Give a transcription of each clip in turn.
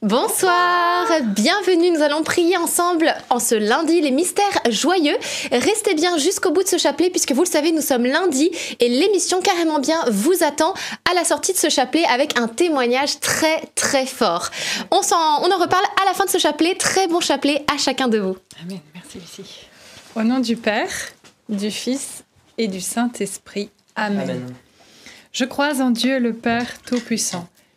Bonsoir, bienvenue, nous allons prier ensemble en ce lundi les mystères joyeux. Restez bien jusqu'au bout de ce chapelet puisque vous le savez, nous sommes lundi et l'émission Carrément bien vous attend à la sortie de ce chapelet avec un témoignage très très fort. On, en, on en reparle à la fin de ce chapelet, très bon chapelet à chacun de vous. Amen, merci Lucie. Au nom du Père, du Fils et du Saint-Esprit. Amen. Amen. Je crois en Dieu le Père Tout-Puissant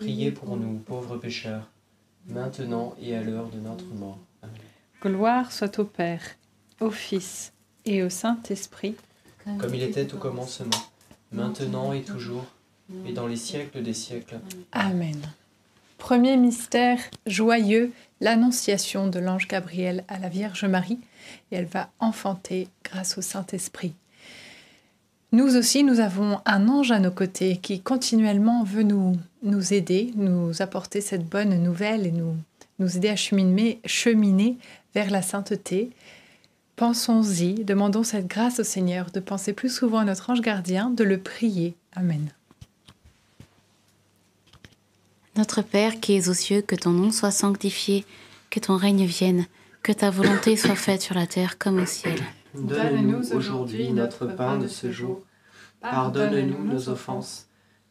Priez pour nous, pauvres pécheurs, maintenant et à l'heure de notre mort. Amen. Gloire soit au Père, au Fils et au Saint-Esprit, comme il était au commencement, maintenant et toujours, et dans les siècles des siècles. Amen. Premier mystère joyeux, l'annonciation de l'ange Gabriel à la Vierge Marie, et elle va enfanter grâce au Saint-Esprit. Nous aussi, nous avons un ange à nos côtés qui continuellement veut nous, nous aider, nous apporter cette bonne nouvelle et nous, nous aider à cheminer, cheminer vers la sainteté. Pensons-y, demandons cette grâce au Seigneur de penser plus souvent à notre ange gardien, de le prier. Amen. Notre Père qui es aux cieux, que ton nom soit sanctifié, que ton règne vienne, que ta volonté soit faite sur la terre comme au ciel. Donne-nous aujourd'hui notre pain de ce jour. Pardonne-nous nos offenses,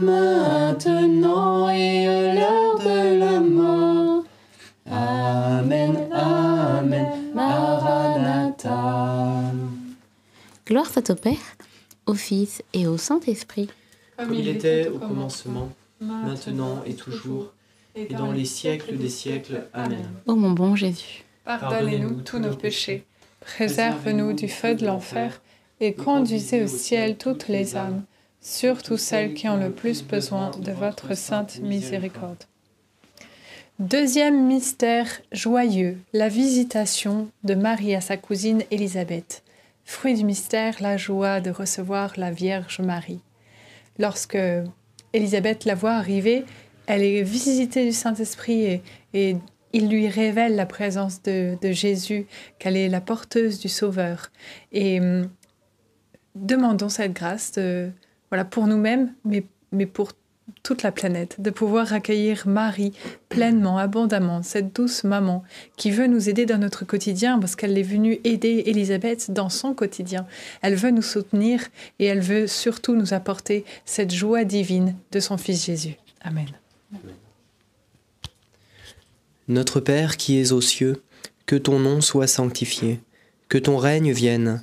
maintenant et à l'heure de la mort. Amen, Amen, Maranatha. Gloire soit au Père, au Fils et au Saint-Esprit. Comme il était au commencement, maintenant et toujours, et dans les siècles des siècles. Amen. Ô mon bon Jésus, pardonnez-nous tous nos péchés, préserve-nous du feu de l'enfer, et conduisez au ciel toutes les âmes surtout celles qui ont le plus besoin de votre sainte miséricorde. Deuxième mystère joyeux, la visitation de Marie à sa cousine Élisabeth. Fruit du mystère, la joie de recevoir la Vierge Marie. Lorsque Élisabeth la voit arriver, elle est visitée du Saint-Esprit et, il lui révèle la présence de, Jésus, qu'elle est la porteuse du Sauveur. Et hum, demandons cette grâce de, voilà, pour nous-mêmes, mais, mais pour toute la planète, de pouvoir accueillir Marie pleinement, abondamment, cette douce maman qui veut nous aider dans notre quotidien parce qu'elle est venue aider Elisabeth dans son quotidien. Elle veut nous soutenir et elle veut surtout nous apporter cette joie divine de son Fils Jésus. Amen. Notre Père qui es aux cieux, que ton nom soit sanctifié, que ton règne vienne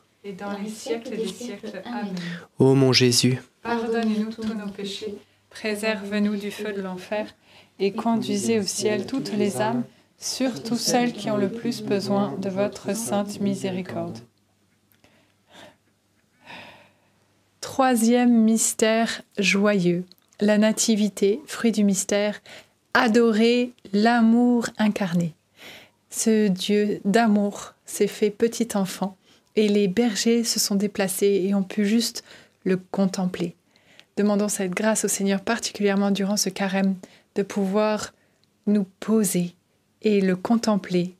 et dans les siècles des siècles. Amen. Ô mon Jésus, Pardonnez-nous tous nos péchés, préserve-nous du feu de l'enfer, et conduisez au ciel toutes les âmes, surtout celles qui ont le plus besoin de votre sainte miséricorde. Troisième mystère joyeux, la nativité, fruit du mystère, adorer l'amour incarné. Ce Dieu d'amour s'est fait petit enfant et les bergers se sont déplacés et ont pu juste le contempler. Demandons cette grâce au Seigneur, particulièrement durant ce carême, de pouvoir nous poser et le contempler,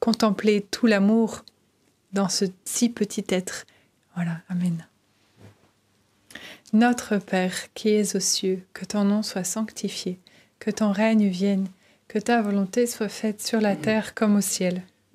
contempler tout l'amour dans ce si petit être. Voilà, Amen. Notre Père qui es aux cieux, que ton nom soit sanctifié, que ton règne vienne, que ta volonté soit faite sur la terre comme au ciel.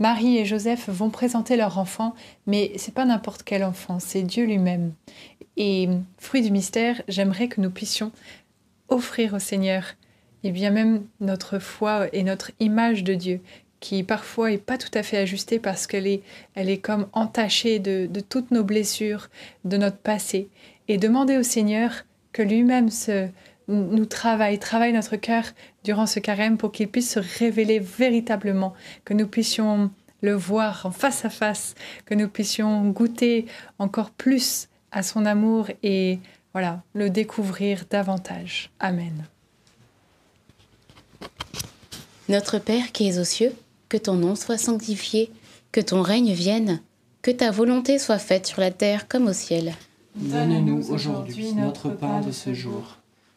Marie et Joseph vont présenter leur enfant, mais c'est pas n'importe quel enfant, c'est Dieu lui-même. Et fruit du mystère, j'aimerais que nous puissions offrir au Seigneur et bien même notre foi et notre image de Dieu, qui parfois est pas tout à fait ajustée parce qu'elle est, elle est comme entachée de, de toutes nos blessures, de notre passé, et demander au Seigneur que lui-même se, nous travaille, travaille notre cœur durant ce carême pour qu'il puisse se révéler véritablement, que nous puissions le voir en face à face, que nous puissions goûter encore plus à son amour et voilà, le découvrir davantage. Amen. Notre Père qui es aux cieux, que ton nom soit sanctifié, que ton règne vienne, que ta volonté soit faite sur la terre comme au ciel. Donne-nous aujourd'hui notre pain de ce jour.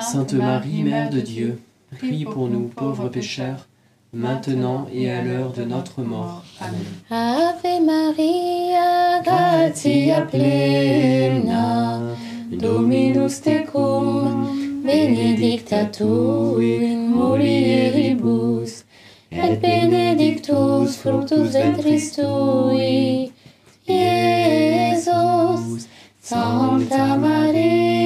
Sainte Marie, Mère de Dieu, prie pour nous pauvres pécheurs, maintenant et à l'heure de notre mort. Amen. Ave Maria, gratia plena, Dominus tecum, benedicta tu in mulieribus, et benedictus fructus ventris tui, Iesus. Santa Maria,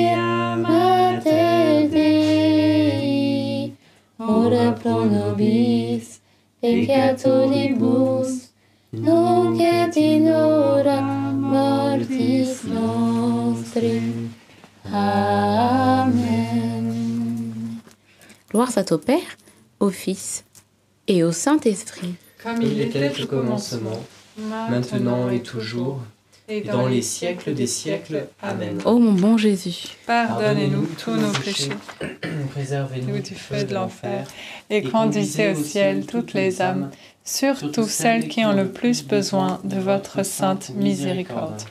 ora pro nobis peccatoribus, nunc et in hora mortis nostri. Amen. Gloire soit au Père, au Fils et au Saint-Esprit. Comme il était au commencement, maintenant et toujours, et dans les siècles des siècles. Amen. Ô mon bon Jésus, pardonnez-nous tous nos péchés, préservez-nous du feu de l'enfer, et conduisez au ciel toutes les âmes, surtout celles qui ont le plus besoin de votre sainte miséricorde.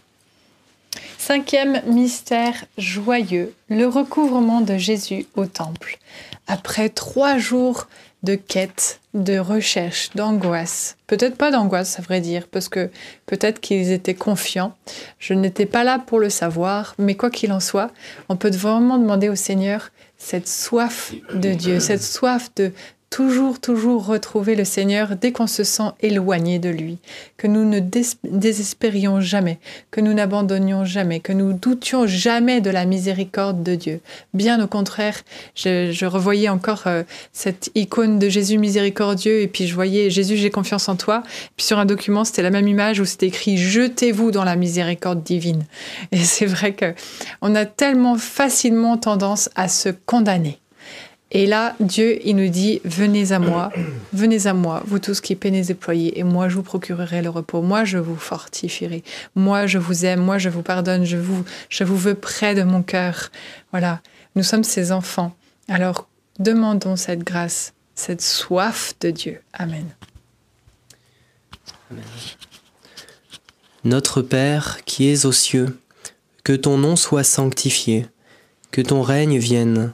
Cinquième mystère joyeux, le recouvrement de Jésus au temple. Après trois jours de quête, de recherche, d'angoisse, peut-être pas d'angoisse à vrai dire, parce que peut-être qu'ils étaient confiants, je n'étais pas là pour le savoir, mais quoi qu'il en soit, on peut vraiment demander au Seigneur cette soif de Dieu, cette soif de, toujours, toujours retrouver le Seigneur dès qu'on se sent éloigné de lui, que nous ne désespérions jamais, que nous n'abandonnions jamais, que nous doutions jamais de la miséricorde de Dieu. Bien au contraire, je, revoyais encore euh, cette icône de Jésus miséricordieux et puis je voyais Jésus, j'ai confiance en toi. Puis sur un document, c'était la même image où c'était écrit jetez-vous dans la miséricorde divine. Et c'est vrai que on a tellement facilement tendance à se condamner et là, Dieu, il nous dit, venez à moi, venez à moi, vous tous qui peinez déployés, et moi je vous procurerai le repos, moi je vous fortifierai, moi je vous aime, moi je vous pardonne, je vous, je vous veux près de mon cœur. Voilà, nous sommes ses enfants. Alors demandons cette grâce, cette soif de Dieu. Amen. Amen. Notre Père qui es aux cieux, que ton nom soit sanctifié, que ton règne vienne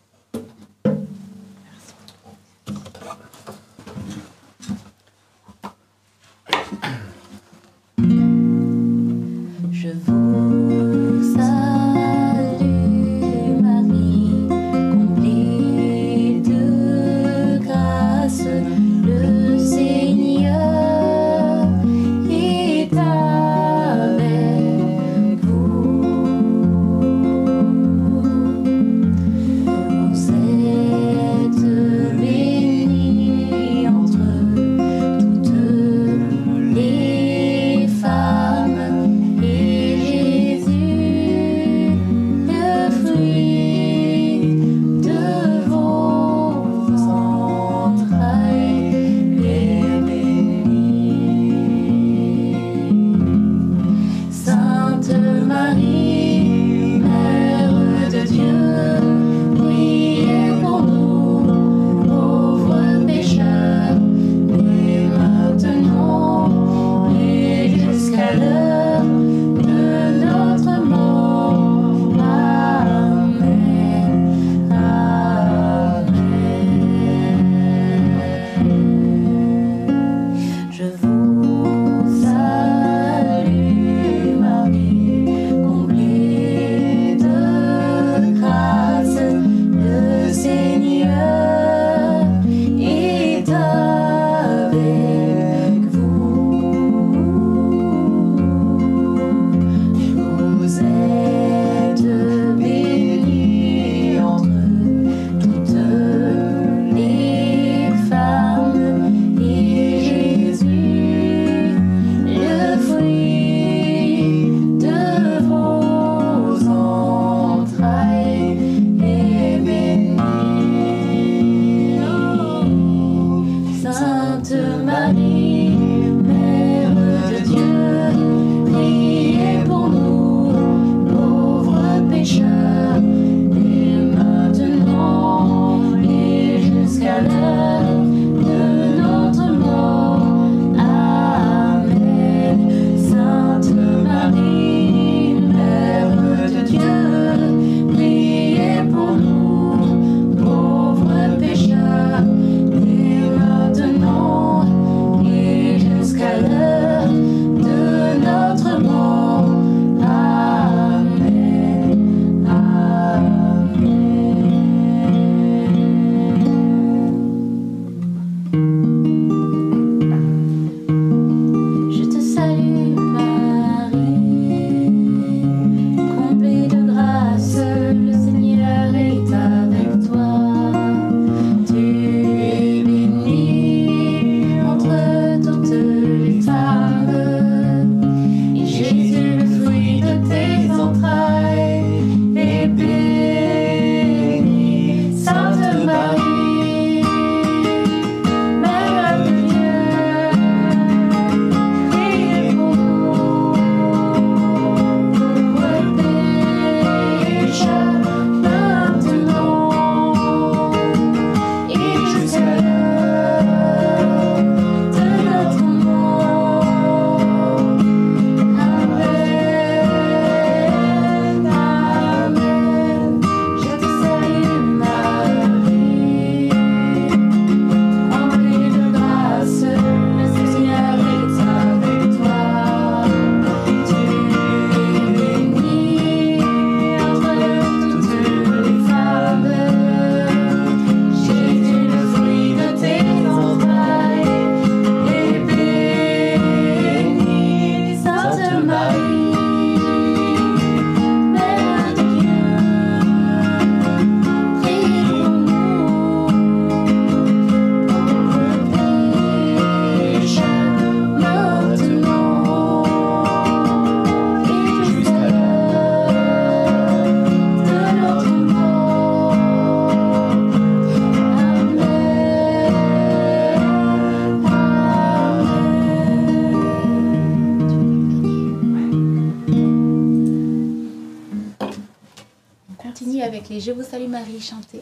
Je vous salue Marie chanter.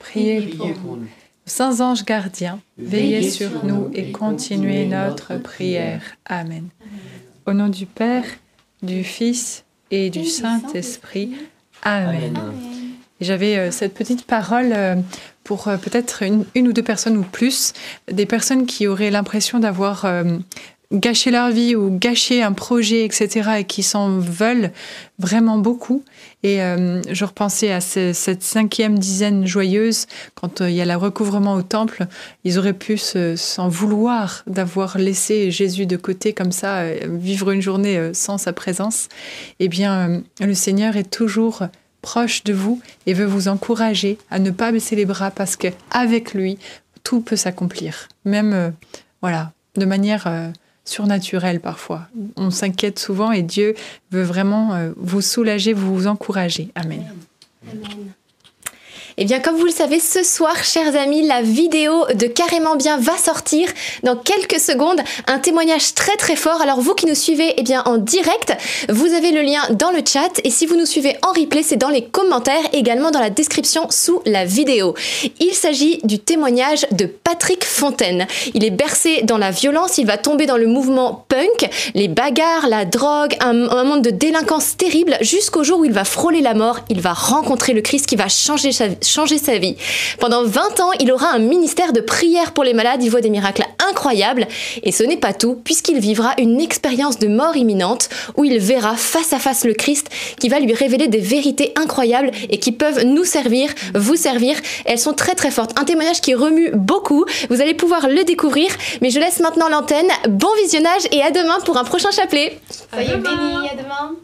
Priez, pour, nous. Saints anges gardiens, veillez sur nous et continuez notre prière. Amen. Au nom du Père, du Fils et du Saint-Esprit. Amen. J'avais euh, cette petite parole euh, pour euh, peut-être une, ou deux personnes ou plus, des personnes qui auraient l'impression d'avoir gâché leur vie ou gâché un projet, etc., et qui s'en veulent vraiment beaucoup. Et euh, je repensais à cette cinquième dizaine joyeuse, quand euh, il y a le recouvrement au temple, ils auraient pu s'en vouloir d'avoir laissé Jésus de côté comme ça, euh, vivre une journée sans sa présence. Eh bien, le Seigneur est toujours proche de vous et veut vous encourager à ne pas baisser les bras parce qu'avec lui, tout peut s'accomplir. Même, voilà, de manière surnaturel parfois. On s'inquiète souvent et Dieu veut vraiment euh, vous soulager, vous encourager. Amen. Amen. Eh bien, comme vous le savez, ce soir, chers amis, la vidéo de Carrément Bien va sortir dans quelques secondes. Un témoignage très très fort. Alors, vous qui nous suivez eh bien, en direct, vous avez le lien dans le chat. Et si vous nous suivez en replay, c'est dans les commentaires, également dans la description sous la vidéo. Il s'agit du témoignage de Patrick Fontaine. Il est bercé dans la violence, il va tomber dans le mouvement punk, les bagarres, la drogue, un, monde de délinquance terrible, jusqu'au jour où il va frôler la mort. Il va rencontrer le Christ qui va changer sa, changer sa vie. Pendant 20 ans, il aura un ministère de prière pour les malades, il voit des miracles incroyables. Et ce n'est pas tout, puisqu'il vivra une expérience de mort imminente où il verra face à face le Christ qui va lui révéler des vérités incroyables et qui peuvent nous servir, vous servir. Elles sont très très fortes. Un témoignage qui remue beaucoup. Vous allez pouvoir le découvrir. Mais je laisse maintenant l'antenne. Bon visionnage et à demain pour un prochain chapelet. Soyez bénis, à demain.